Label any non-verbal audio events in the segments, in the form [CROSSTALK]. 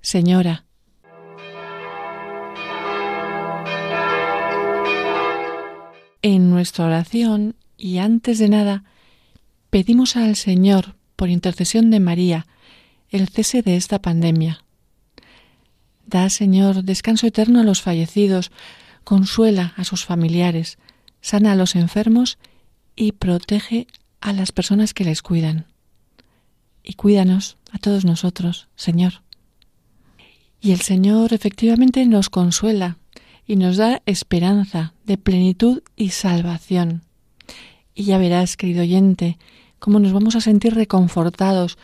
Señora. En nuestra oración y antes de nada, pedimos al Señor, por intercesión de María, el cese de esta pandemia. Da, Señor, descanso eterno a los fallecidos, consuela a sus familiares, sana a los enfermos y protege a las personas que les cuidan. Y cuídanos a todos nosotros, Señor. Y el Señor efectivamente nos consuela y nos da esperanza de plenitud y salvación. Y ya verás, querido oyente, cómo nos vamos a sentir reconfortados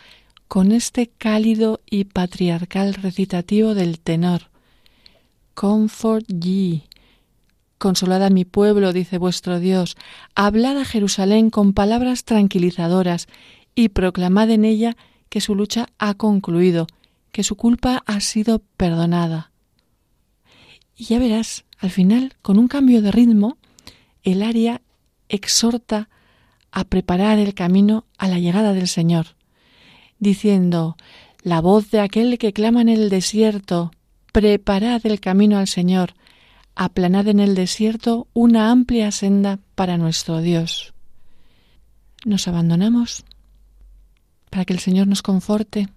con este cálido y patriarcal recitativo del tenor. Comfort ye. Consolad a mi pueblo, dice vuestro Dios, hablad a Jerusalén con palabras tranquilizadoras y proclamad en ella que su lucha ha concluido que su culpa ha sido perdonada. Y ya verás, al final, con un cambio de ritmo, el aria exhorta a preparar el camino a la llegada del Señor, diciendo, la voz de aquel que clama en el desierto, preparad el camino al Señor, aplanad en el desierto una amplia senda para nuestro Dios. Nos abandonamos para que el Señor nos conforte.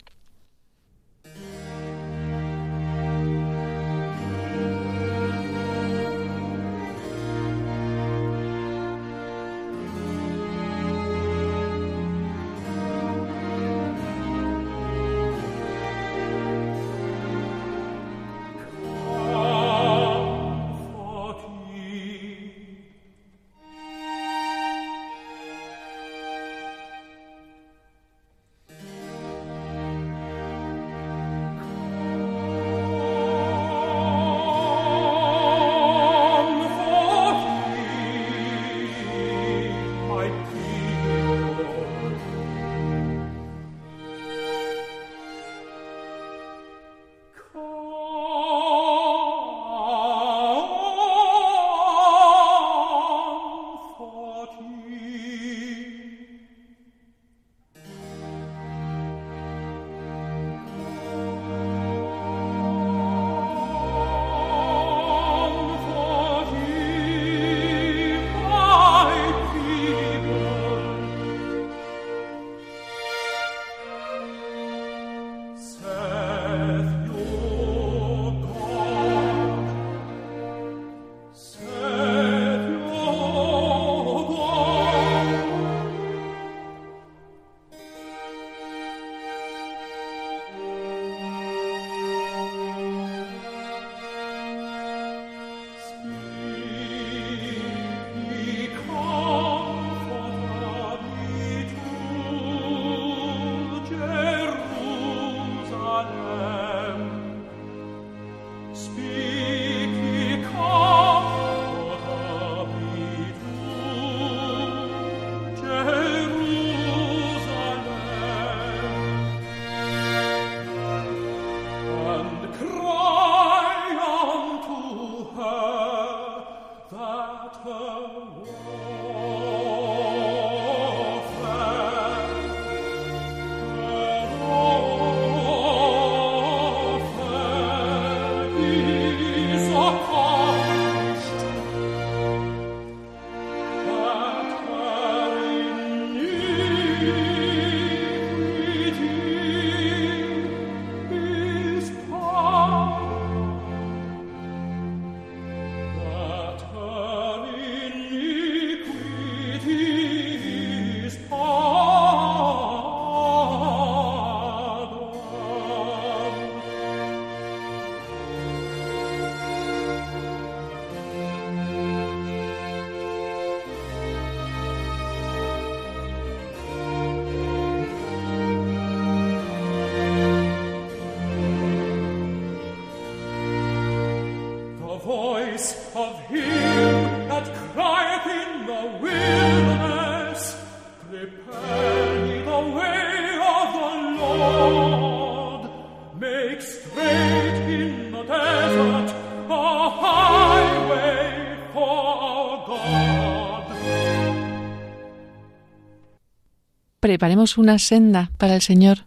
Preparemos una senda para el Señor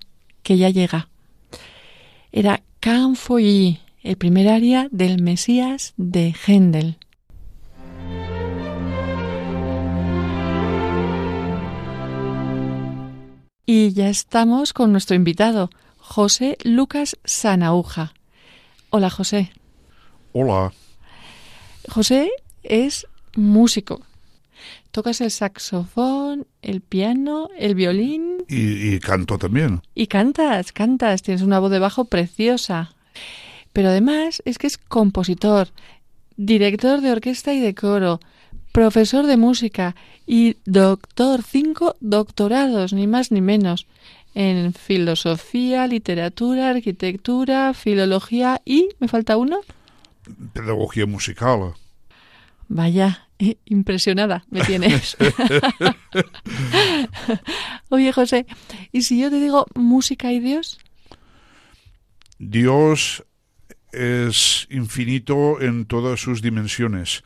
que ya llega. Era y el primer aria del Mesías de Händel. Y ya estamos con nuestro invitado, José Lucas Sanauja. Hola, José. Hola. José es músico, Tocas el saxofón, el piano, el violín. Y, canto también. Y cantas, cantas. Tienes una voz de bajo preciosa. Pero además es que es compositor, director de orquesta y de coro, profesor de música y doctor, cinco doctorados, ni más ni menos, en filosofía, literatura, arquitectura, filología y, ¿me falta uno? Pedagogía musical. Vaya, impresionada me tienes. [LAUGHS] Oye, José, ¿y si yo te digo música y Dios? Dios es infinito en todas sus dimensiones.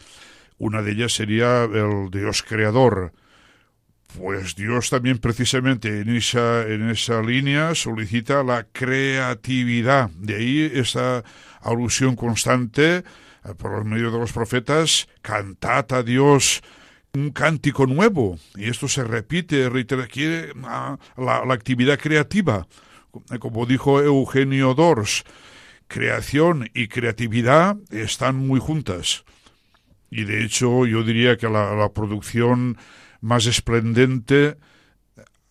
Una de ellas sería el Dios creador. Pues Dios también precisamente en esa, en esa línea solicita la creatividad. De ahí esa alusión constante eh, por medio de los profetas, cantad a Dios un cántico nuevo. Y esto se repite, requiere ah, la, la actividad creativa. Como dijo Eugenio Dors, creación y creatividad están muy juntas. Y de hecho yo diría que la, producción más esplendente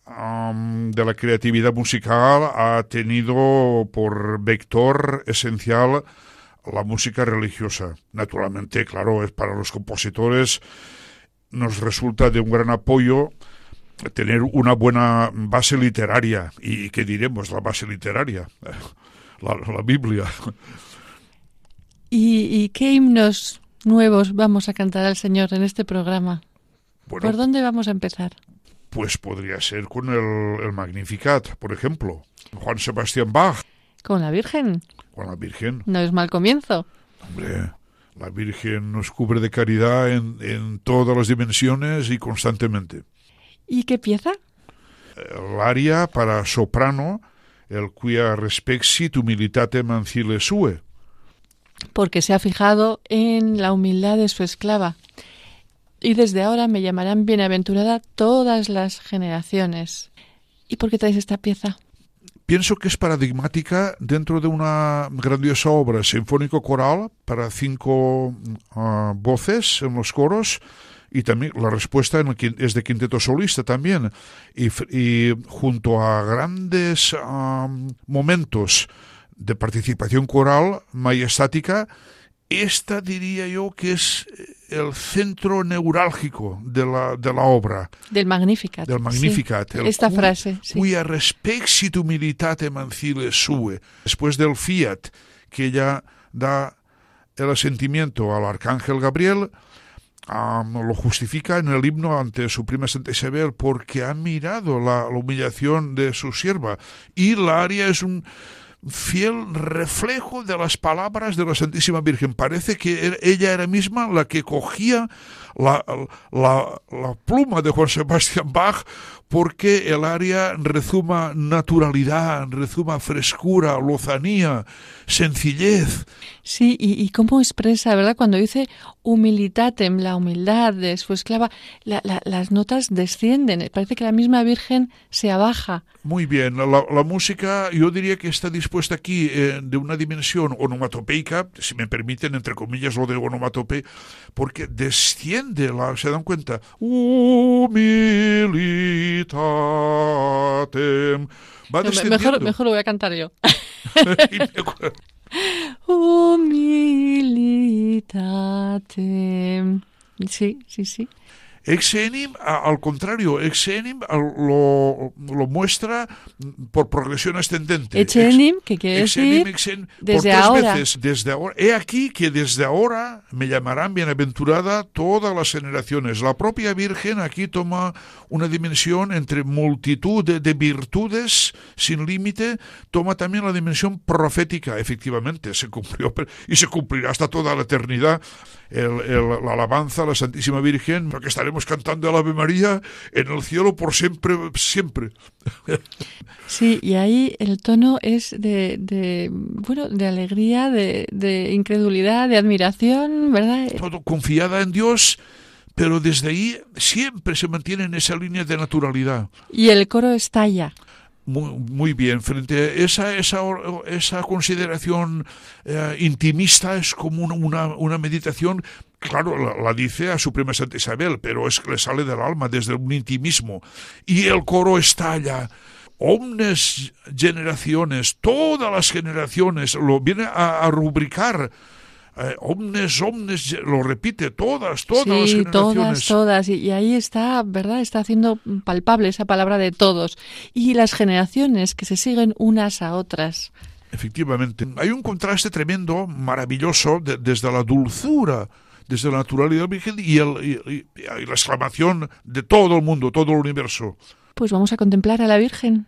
de la creatividad musical ha tenido por vector esencial la música religiosa. Naturalmente, claro, es para los compositores nos resulta de un gran apoyo tener una buena base literaria. ¿Y qué diremos? La base literaria, [LAUGHS] la, Biblia. ¿Y, qué himnos nuevos vamos a cantar al Señor en este programa? ¿Por dónde vamos a empezar? Pues podría ser con el, el Magnificat, por ejemplo. Juan Sebastián Bach. ¿Con la Virgen? Con la Virgen. No es mal comienzo. Hombre, la Virgen nos cubre de caridad en, en todas las dimensiones y constantemente. ¿Y qué pieza? El aria para soprano, el quia respexit humilitate mancile sue. Porque se ha fijado en la humildad de su esclava. Y desde ahora me llamarán bienaventurada todas las generaciones. ¿Y por qué traes esta pieza? Pienso que es paradigmática dentro de una grandiosa obra sinfónico-coral para cinco ah, voces en los coros y también la respuesta es de quinteto solista también. Y, junto a grandes ah, momentos de participación coral majestática esta diría yo que es el centro neurálgico de la, de la obra. Del Magnificat. Del Magnificat. Esta frase. Sí. Cuya respexit humilitate mancile sue. Después del fiat que ella da el asentimiento al arcángel Gabriel, lo justifica en el himno ante su prima Santa Isabel porque ha mirado la, la humillación de su sierva. Y la aria es un fiel reflejo de las palabras de la Santísima Virgen. Parece que er, ella era misma la que cogía la, la, la pluma de Juan Sebastián Bach porque el área rezuma naturalidad, rezuma frescura, lozanía, sencillez. Sí, y, cómo expresa, ¿verdad? Cuando dice humilitatem, la humildad de su esclava, las notas descienden. Parece que la misma Virgen se abaja. Muy bien, la, música yo diría que está dispuesta aquí eh, de una dimensión onomatopeica, si me permiten, entre comillas, lo de onomatope, porque desciende, la, ¿se dan cuenta? Humilitatem. Va mejor, mejor lo voy a cantar yo. [LAUGHS] [LAUGHS] Humilitatem. Sí, sí, sí. Exenim, al contrario, Exenim lo, lo muestra por progresión ascendente. Exenim, que quiere decir desde ahora. Veces, desde ahora. He aquí que desde ahora me llamarán bienaventurada todas las generaciones. La propia Virgen aquí toma una dimensión entre multitud de, virtudes sin límite, toma también la dimensión profética, efectivamente, se cumplió y se cumplirá hasta toda la eternidad la alabanza a la Santísima Virgen, porque estaremos cantando el Ave María en el cielo por siempre, siempre. Sí, y ahí el tono es de, bueno, de alegría, de, incredulidad, de admiración, ¿verdad? Todo confiada en Dios, pero desde ahí siempre se mantiene en esa línea de naturalidad. Y el coro estalla. Muy, bien, frente a esa, esa, esa consideración eh, intimista es como una, una, meditación, claro, la, dice a Suprema Santa Isabel, pero es que le sale del alma desde un intimismo. Y el coro estalla omnes generaciones, todas las generaciones, lo viene a rubricar eh, omnes, omnes, lo repite, todas, todas las generaciones. todas, todas. Y, ahí está, ¿verdad? Está haciendo palpable esa palabra de todos. Y las generaciones que se siguen unas a otras. Efectivamente. Hay un contraste tremendo, maravilloso, desde la dulzura desde la naturalidad virgen y, y, la exclamación de todo el mundo, todo el universo. Pues vamos a contemplar a la Virgen.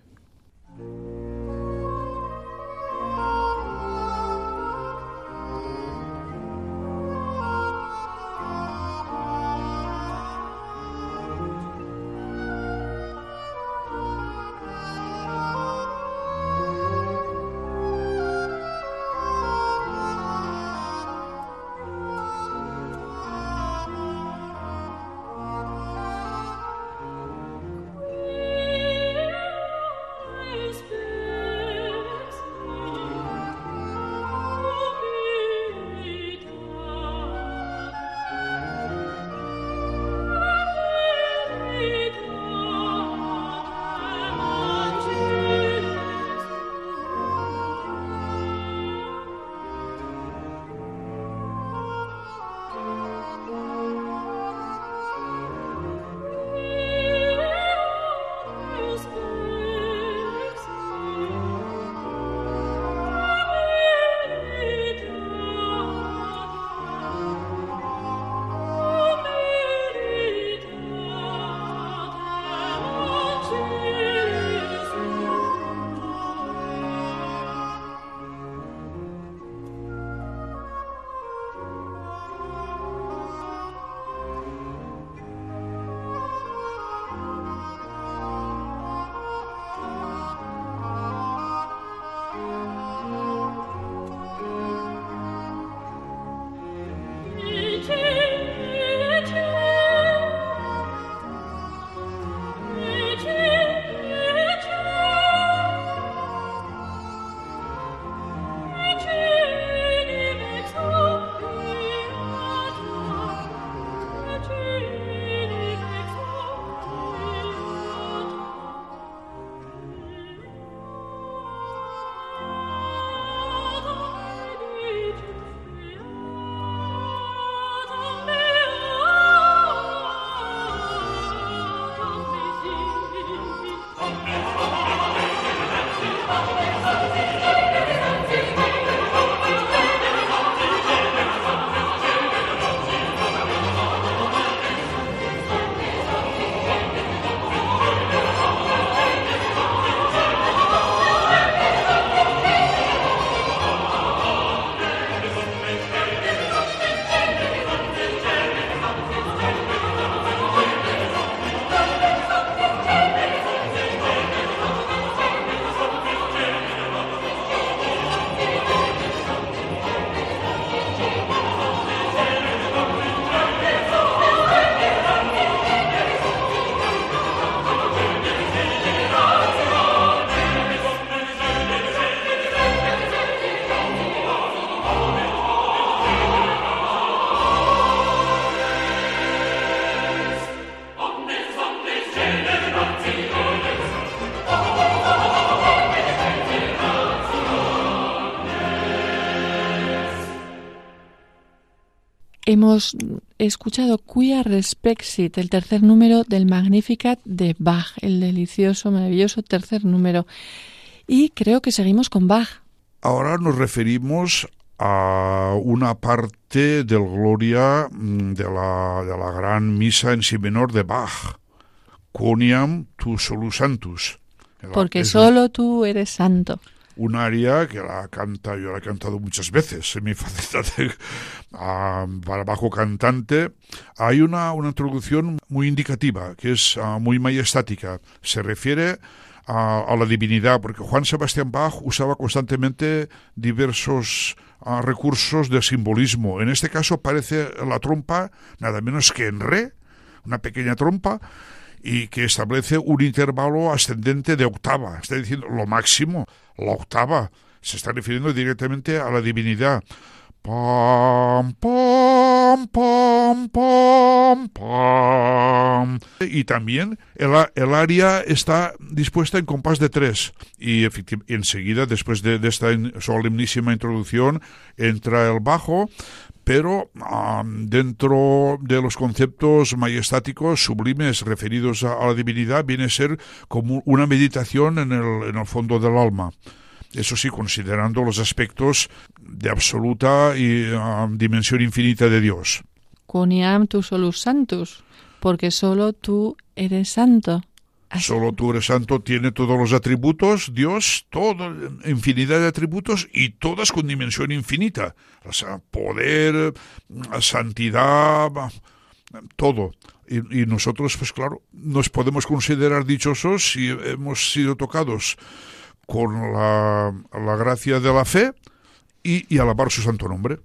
Hemos escuchado Quia Respexit, el tercer número del Magnificat de Bach, el delicioso, maravilloso tercer número. Y creo que seguimos con Bach. Ahora nos referimos a una parte del Gloria mm, de la, de la gran misa en si menor de Bach, Quoniam tu solus santus. Porque solo tú eres santo un aria que la canta, yo la he cantado muchas veces en mi [LAUGHS] faceta de, para bajo cantante. Hay una, una introducción muy indicativa, que es uh, muy majestática. Se refiere a, a, la divinidad, porque Juan Sebastián Bach usaba constantemente diversos uh, recursos de simbolismo. En este caso parece la trompa nada menos que en re, una pequeña trompa, y que establece un intervalo ascendente de octava, está diciendo lo máximo, la octava, se está refiriendo directamente a la divinidad. Pam, pam, pam, pam, pam. Y también el, el área está dispuesta en compás de tres. Y enseguida, después de, esta solemnísima introducción, entra el bajo, pero dentro de los conceptos majestáticos sublimes referidos a, la divinidad viene a ser como una meditación en el, en el fondo del alma. Eso sí, considerando los aspectos de absoluta y dimensión infinita de Dios. Quoniam tu solus santus, porque solo tú eres santo. Solo tú eres santo, tiene todos los atributos, Dios, toda infinidad de atributos y todas con dimensión infinita. O sea, poder, santidad, todo. Y, nosotros, pues claro, nos podemos considerar dichosos si hemos sido tocados con la, gracia de la fe y alabar su santo nombre.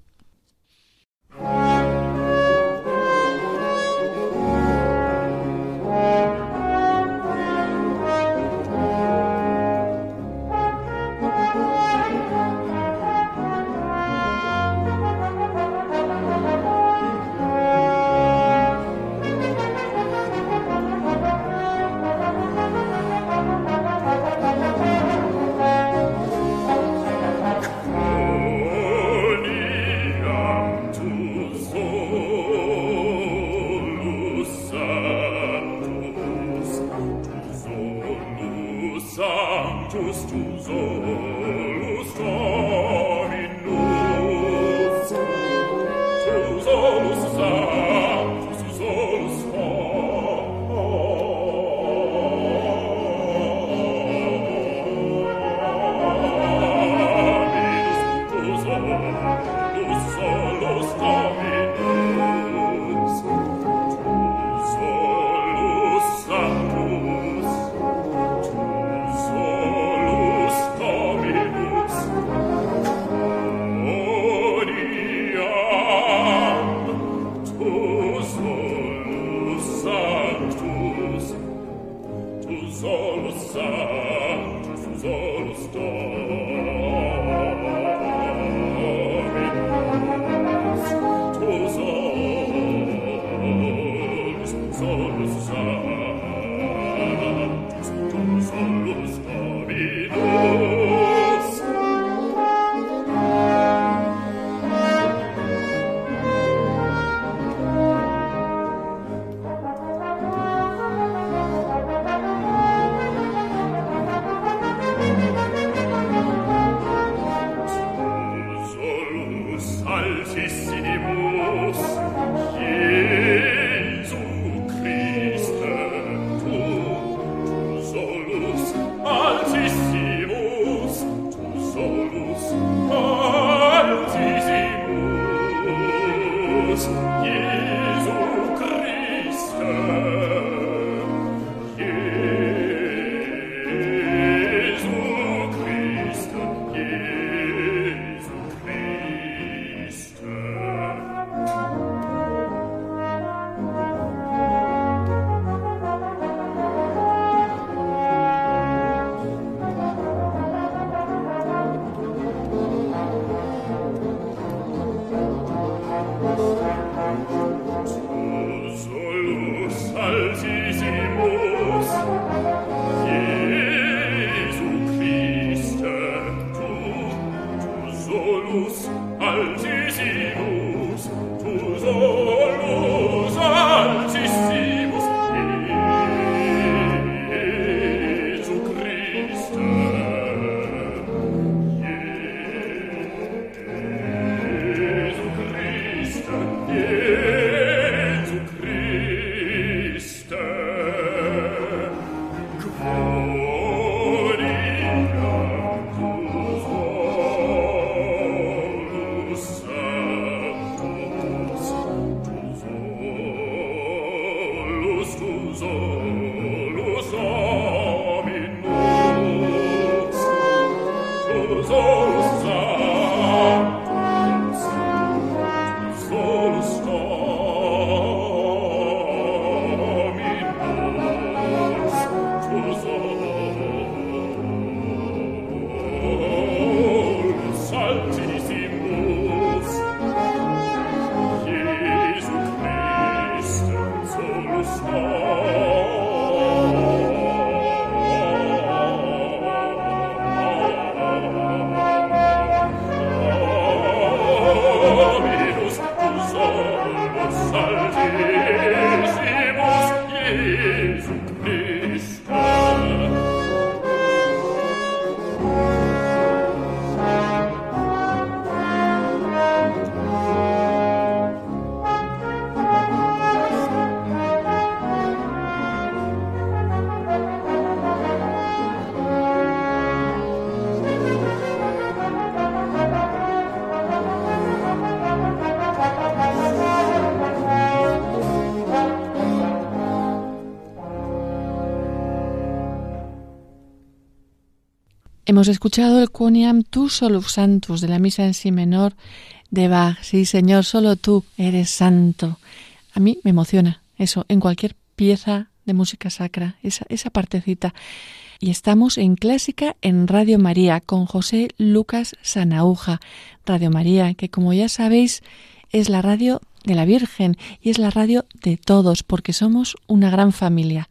Hemos escuchado el Quoniam Tu Solus Santus de la misa en si menor de Bach. Sí, Señor, solo tú eres santo. A mí me emociona eso, en cualquier pieza de música sacra, esa, esa partecita. Y estamos en Clásica en Radio María con José Lucas Sanauja. Radio María, que como ya sabéis es la radio de la Virgen y es la radio de todos, porque somos una gran familia.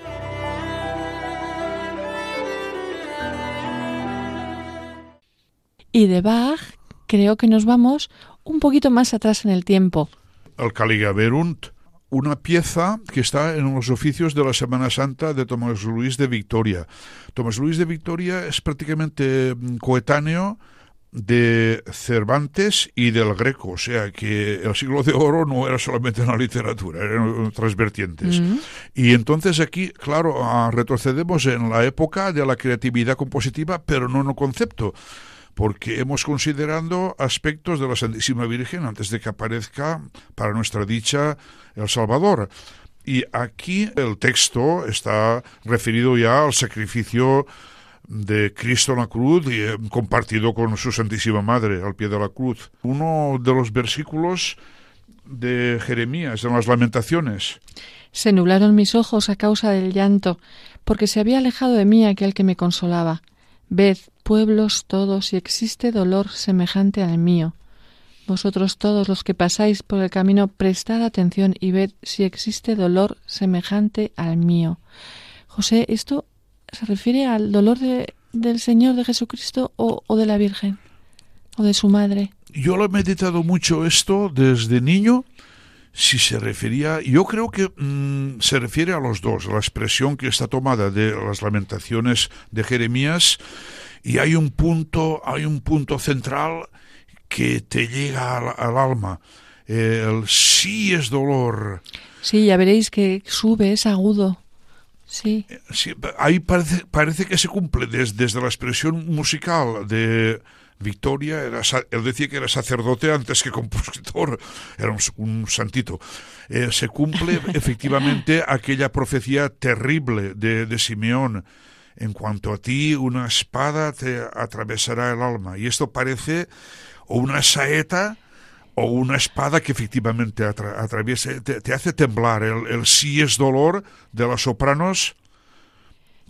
Y de Bach creo que nos vamos un poquito más atrás en el tiempo. El Caligaverunt, una pieza que está en los oficios de la Semana Santa de Tomás Luis de Victoria. Tomás Luis de Victoria es prácticamente mm, coetáneo de Cervantes y del Greco, o sea que el siglo de oro no era solamente una literatura, eran otras vertientes. Mm. Y entonces aquí, claro, ah, retrocedemos en la época de la creatividad compositiva, pero no en el concepto porque hemos considerado aspectos de la Santísima Virgen antes de que aparezca para nuestra dicha el Salvador. Y aquí el texto está referido ya al sacrificio de Cristo en la cruz y eh, compartido con su Santísima Madre al pie de la cruz. Uno de los versículos de Jeremías, en las lamentaciones. Se nublaron mis ojos a causa del llanto, porque se había alejado de mí aquel que me consolaba. Ved, pueblos todos, si existe dolor semejante al mío. Vosotros todos los que pasáis por el camino, prestad atención y ved si existe dolor semejante al mío. José, ¿esto se refiere al dolor de, del Señor de Jesucristo o, o de la Virgen? ¿O de su madre? Yo lo he meditado mucho esto desde niño si se refería, yo creo que mm, se refiere a los dos, la expresión que está tomada de las lamentaciones de Jeremías y hay un punto, hay un punto central que te llega al, alma. El sí es dolor. Sí, ya veréis que sube, es agudo. Sí. sí ahí parece, parece que se cumple desde la expresión musical de Victoria, era, él decía que era sacerdote antes que compositor, era un, santito. Eh, se cumple [LAUGHS] efectivamente aquella profecía terrible de, de Simeón. En cuanto a ti, una espada te atravesará el alma. Y esto parece o una saeta o una espada que efectivamente atraviesa, te, hace temblar. El, el sí es dolor de las sopranos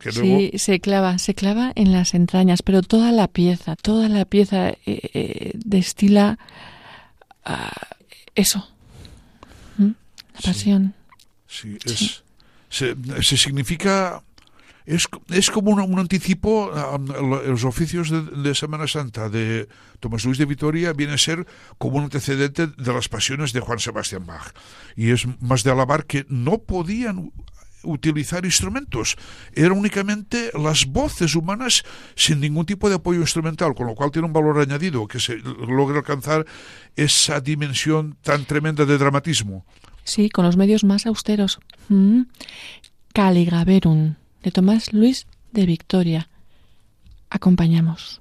sí, se clava, se clava en las entrañas, pero toda la pieza, toda la pieza eh, eh, destila eso, la pasión. Sí, es, Se, significa es, es, como un, anticipo a, los oficios de, Semana Santa de Tomás Luis de Vitoria viene a ser como un antecedente de las pasiones de Juan Sebastián Bach. Y es más de alabar que no podían utilizar instrumentos, eran únicamente las voces humanas sin ningún tipo de apoyo instrumental, con lo cual tiene un valor añadido que se logra alcanzar esa dimensión tan tremenda de dramatismo. Sí, con los medios más austeros. Mm. Caligaverum, de Tomás Luis de Victoria. Acompañamos.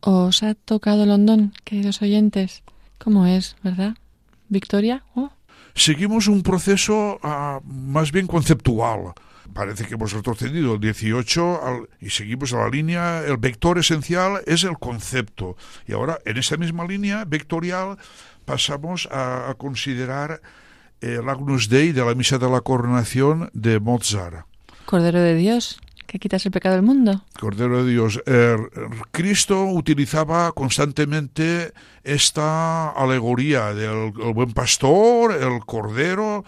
¿Os ha tocado Londón, queridos oyentes? ¿Cómo es, verdad? ¿Victoria? Oh. Seguimos un proceso uh, más bien conceptual. Parece que hemos retrocedido el 18 al, y seguimos a la línea. El vector esencial es el concepto. Y ahora, en esa misma línea vectorial, pasamos a, a considerar el Agnus Dei de la Misa de la Coronación de Mozart. Cordero de Dios, que quitas el pecado del mundo. Cordero de Dios. Eh, Cristo utilizaba constantemente esta alegoría del el buen pastor, el cordero,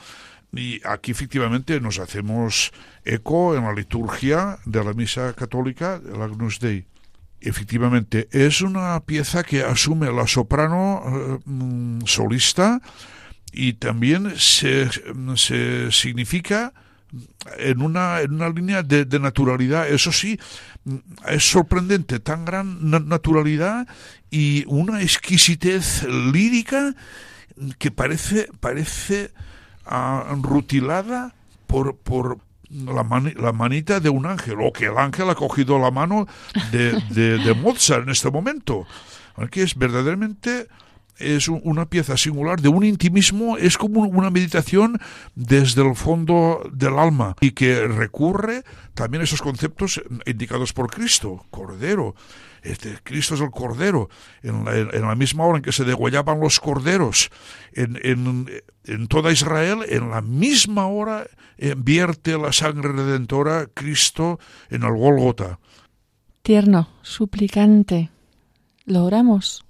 y aquí efectivamente nos hacemos eco en la liturgia de la misa católica, el Agnus Dei. Efectivamente, es una pieza que asume la soprano eh, solista y también se, se significa en una, en una línea de, naturalidad. Eso sí, es sorprendente, tan gran naturalidad y una exquisitez lírica que parece, parece uh, rutilada por, por la, la, manita de un ángel, o que el ángel ha cogido la mano de, de, Mozart en este momento. Aquí es verdaderamente es una pieza singular de un intimismo, es como una meditación desde el fondo del alma y que recurre también a esos conceptos indicados por Cristo, Cordero. Este, Cristo es el Cordero, en la, misma hora en que se degollaban los corderos en, en toda Israel, en la misma hora vierte la sangre redentora Cristo en el Golgota. Tierno, suplicante, lo oramos.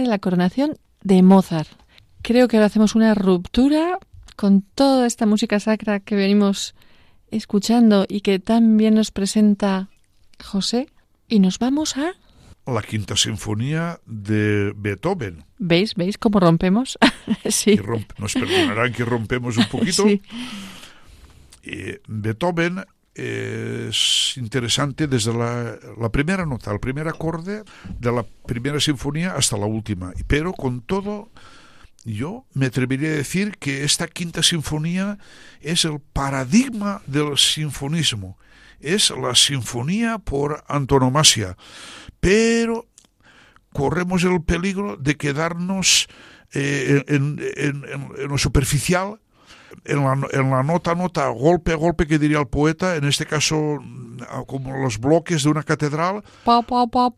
De la Misa de la Coronación de Mozart. Creo que ahora hacemos una ruptura con toda esta música sacra que venimos escuchando y que tan bien nos presenta José y nos vamos a la quinta sinfonía de Beethoven. ¿Veis? ¿Veis cómo rompemos? [LAUGHS] sí. nos perdonarán que rompemos un poquito. [LAUGHS] Sí. Beethoven es interesante desde la, primera nota, el primer acorde de la primera sinfonía hasta la última. Pero con todo, yo me atrevería a decir que esta quinta sinfonía es el paradigma del sinfonismo. Es la sinfonía por antonomasia pero corremos el peligro de quedarnos eh, en, lo superficial, en la, en la, nota nota, golpe golpe que diría el poeta, en este caso como los bloques de una catedral. Pa, pa, pa,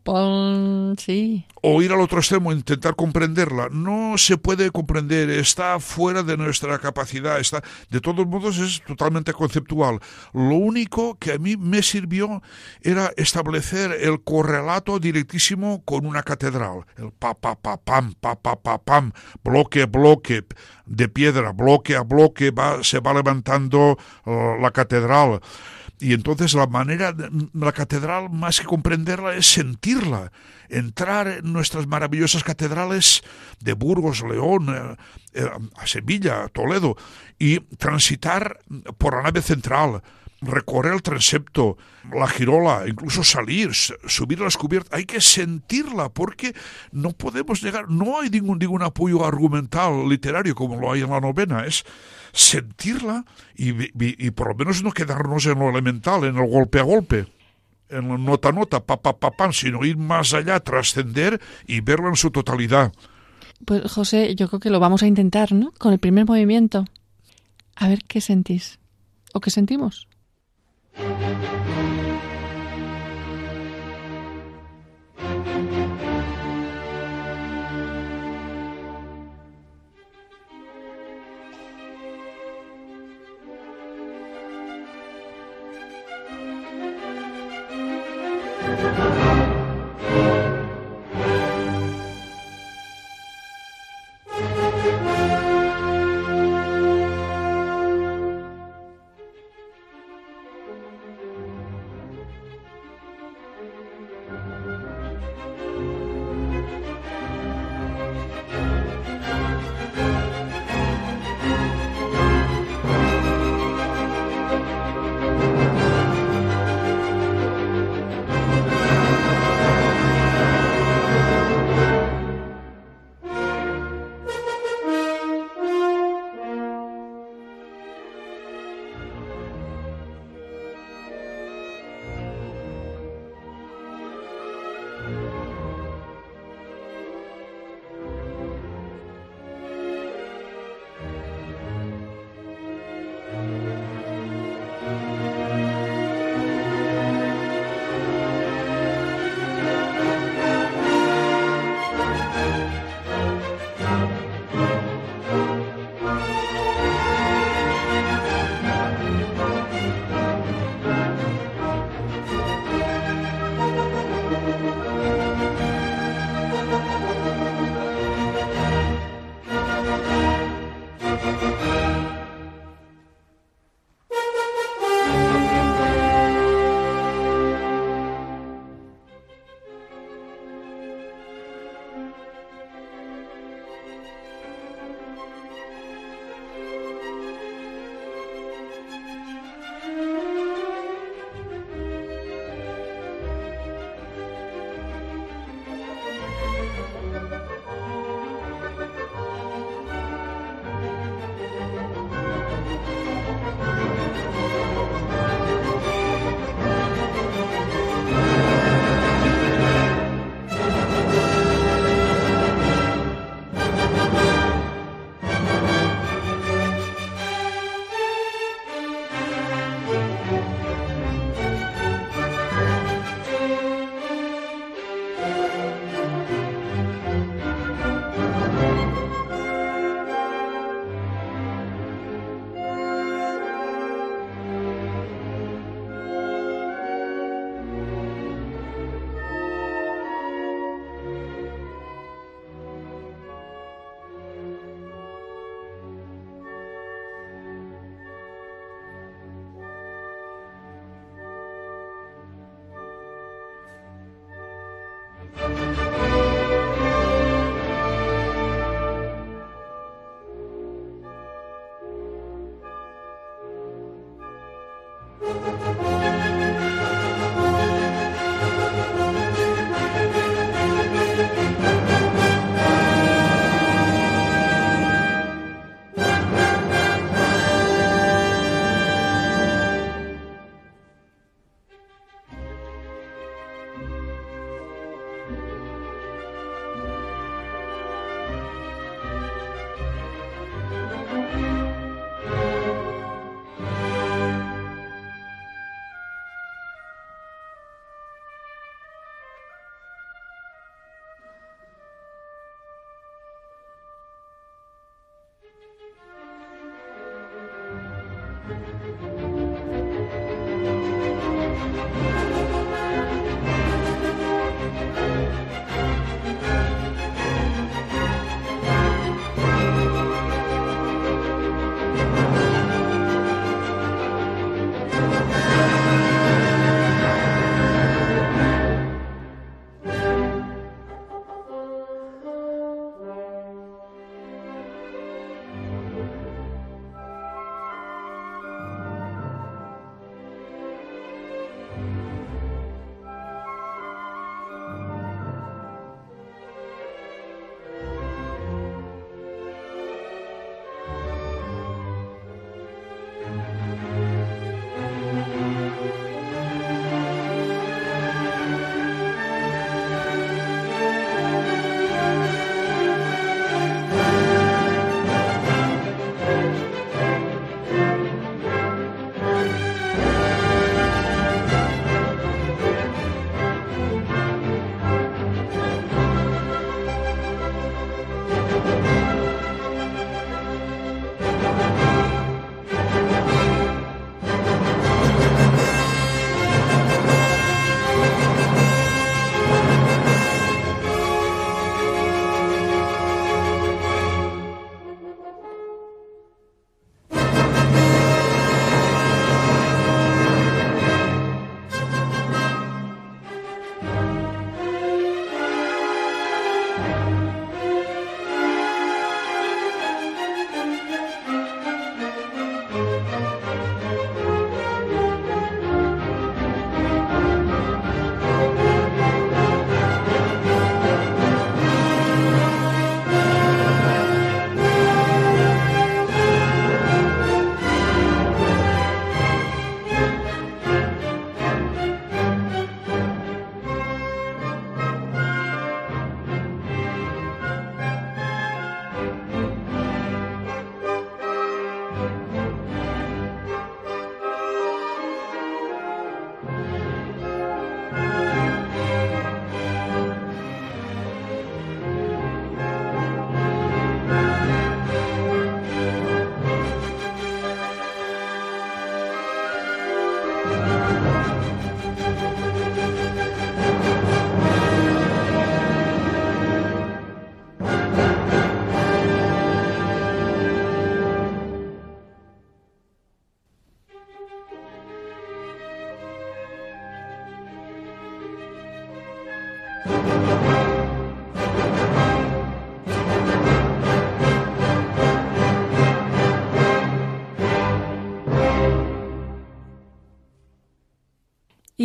sí o ir al otro extremo, intentar comprenderla. No se puede comprender, está fuera de nuestra capacidad, está, de todos modos es totalmente conceptual. Lo único que a mí me sirvió era establecer el correlato directísimo con una catedral. El pa, pa, pa, pam, pa, pa, pa, pam, bloque a bloque de piedra, bloque a bloque va, se va levantando uh, la catedral. Y entonces la manera, la catedral, más que comprenderla, es sentirla. Entrar en nuestras maravillosas catedrales de Burgos, León, eh, eh, a Sevilla, Toledo, y transitar por la nave central, recorrer el transepto, la girola, incluso salir, subir las cubiertas. Hay que sentirla porque no podemos llegar, no hay ningún, ningún apoyo argumental, literario, como lo hay en la novena. Es sentirla y, y por lo menos no quedarnos en lo elemental, en el golpe a golpe en la nota nota, pa, pa, pa, sino ir más allá, trascender y verlo en su totalidad. Pues José, yo creo que lo vamos a intentar, ¿no? Con el primer movimiento. A ver qué sentís o qué sentimos. Música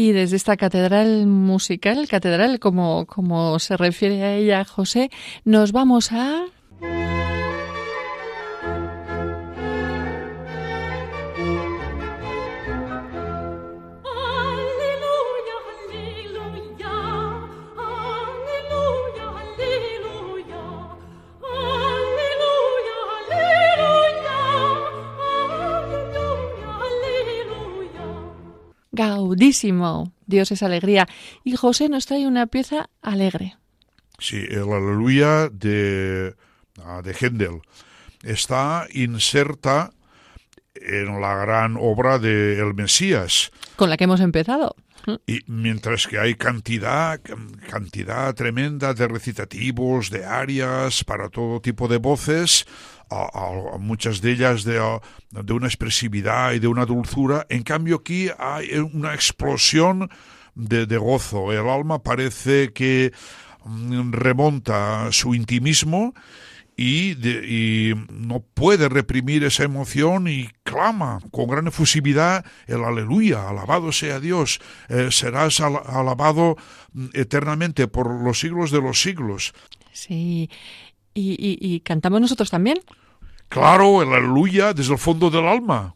Y desde esta catedral musical, catedral como, como se refiere a ella José, nos vamos a... Gaudísimo. Dios es alegría. Y José nos trae una pieza alegre. Sí, el Aleluya de, ah, de Händel está inserta en la gran obra de El Mesías. Con la que hemos empezado. Y mientras que hay cantidad, cantidad tremenda de recitativos, de arias para todo tipo de voces, a, muchas de ellas de, de, una expresividad y de una dulzura. En cambio aquí hay una explosión de, de gozo. El alma parece que mm, remonta su intimismo y, no puede reprimir esa emoción y clama con gran efusividad el aleluya, alabado sea Dios, eh, serás alabado mm, eternamente por los siglos de los siglos. Sí, y cantamos nosotros también. Claro, el aleluya desde el fondo del alma.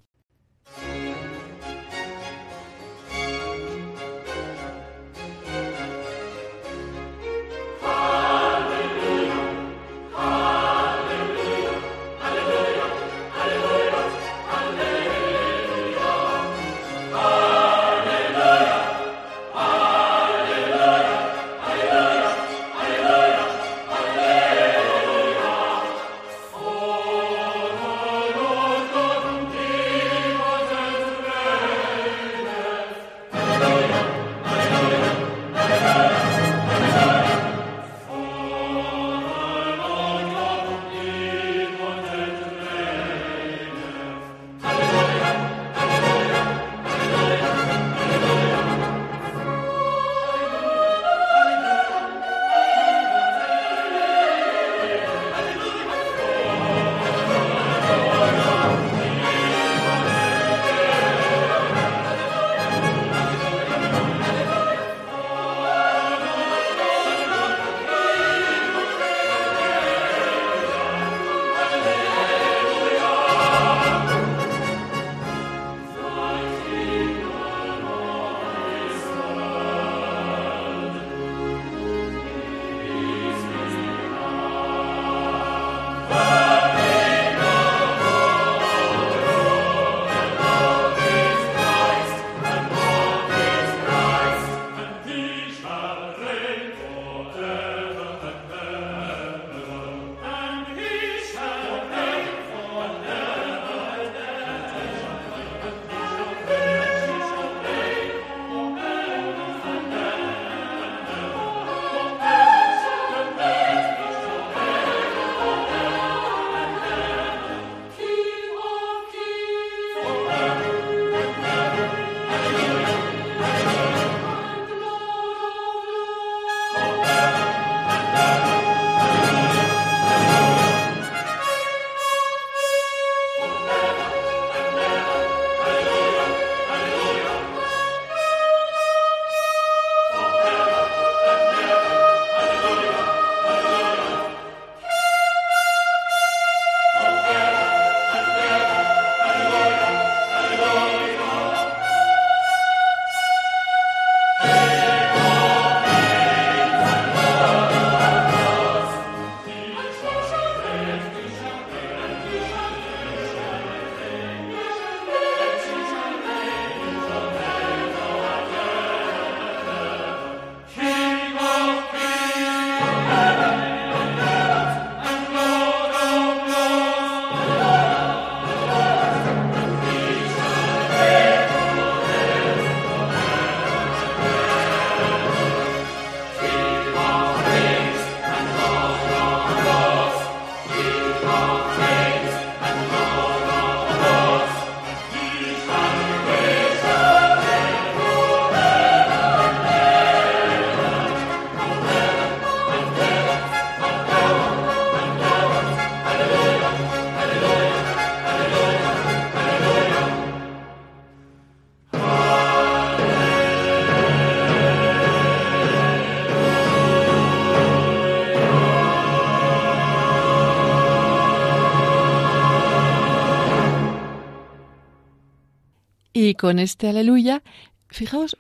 Y con este aleluya, fijaos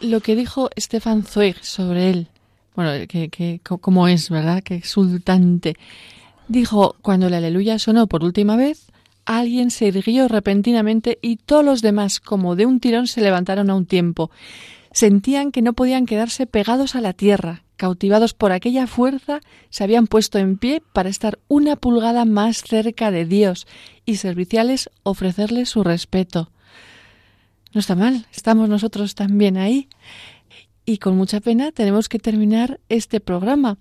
lo que dijo Stefan Zweig sobre él. Bueno, que, cómo es, ¿verdad? Que exultante. Dijo, cuando el aleluya sonó por última vez, alguien se irguió repentinamente y todos los demás, como de un tirón, se levantaron a un tiempo. Sentían que no podían quedarse pegados a la tierra. Cautivados por aquella fuerza, se habían puesto en pie para estar una pulgada más cerca de Dios y serviciales ofrecerle su respeto. No está mal, estamos nosotros también ahí. Y con mucha pena tenemos que terminar este programa,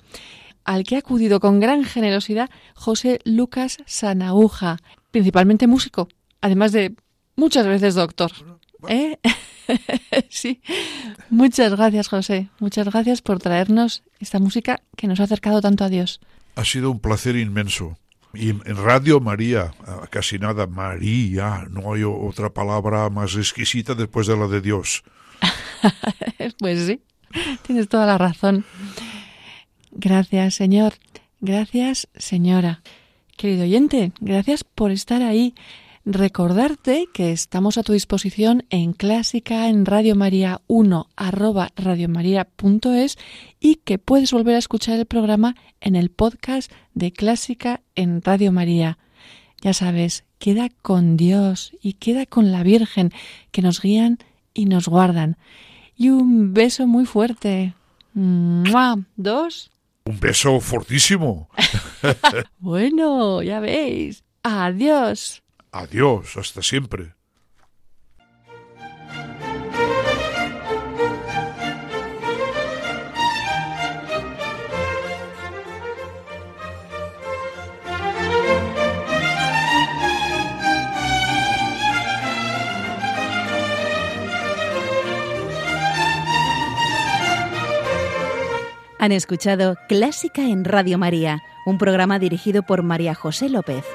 al que ha acudido con gran generosidad José Lucas Sanauja, principalmente músico, además de muchas veces doctor. ¿Eh? [LAUGHS] sí. Muchas gracias, José. Muchas gracias por traernos esta música que nos ha acercado tanto a Dios. Ha sido un placer inmenso. Y en Radio María, ah, casi nada, María, no hay otra palabra más exquisita después de la de Dios. [LAUGHS] pues sí, tienes toda la razón. Gracias, Señor. Gracias, señora. Querido oyente, gracias por estar ahí. Recordarte que estamos a tu disposición en Clásica en Radio María 1 arroba radiomaria.es y que puedes volver a escuchar el programa en el podcast de Clásica en Radio María. Ya sabes, queda con Dios y queda con la Virgen que nos guían y nos guardan. Y un beso muy fuerte. Dos. Un beso fortísimo. [LAUGHS] bueno, ya veis. Adiós. Adiós, hasta siempre. Han escuchado Clásica en Radio María, un programa dirigido por María José López.